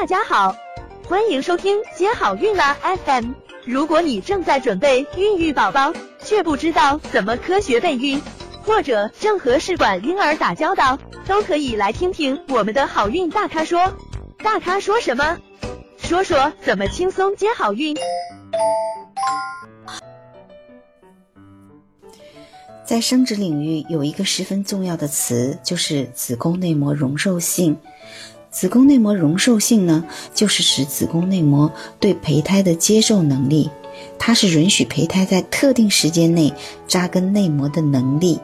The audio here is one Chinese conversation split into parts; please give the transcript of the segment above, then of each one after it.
大家好，欢迎收听接好运啦 FM。如果你正在准备孕育宝宝，却不知道怎么科学备孕，或者正和试管婴儿打交道，都可以来听听我们的好运大咖说。大咖说什么？说说怎么轻松接好运。在生殖领域有一个十分重要的词，就是子宫内膜容受性。子宫内膜容受性呢，就是使子宫内膜对胚胎的接受能力，它是允许胚胎在特定时间内扎根内膜的能力。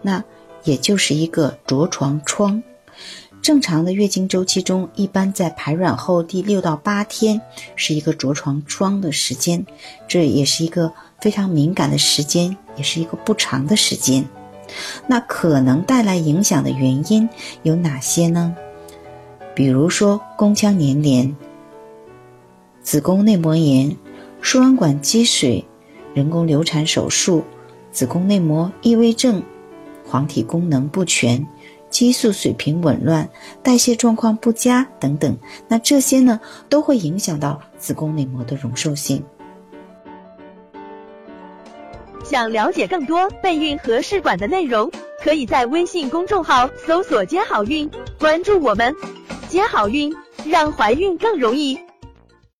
那也就是一个着床窗。正常的月经周期中，一般在排卵后第六到八天是一个着床窗的时间，这也是一个。非常敏感的时间，也是一个不长的时间。那可能带来影响的原因有哪些呢？比如说宫腔粘连、子宫内膜炎、输卵管积水、人工流产手术、子宫内膜异位症、黄体功能不全、激素水平紊乱、代谢状况不佳等等。那这些呢，都会影响到子宫内膜的容受性。想了解更多备孕和试管的内容，可以在微信公众号搜索“接好运”，关注我们，接好运，让怀孕更容易。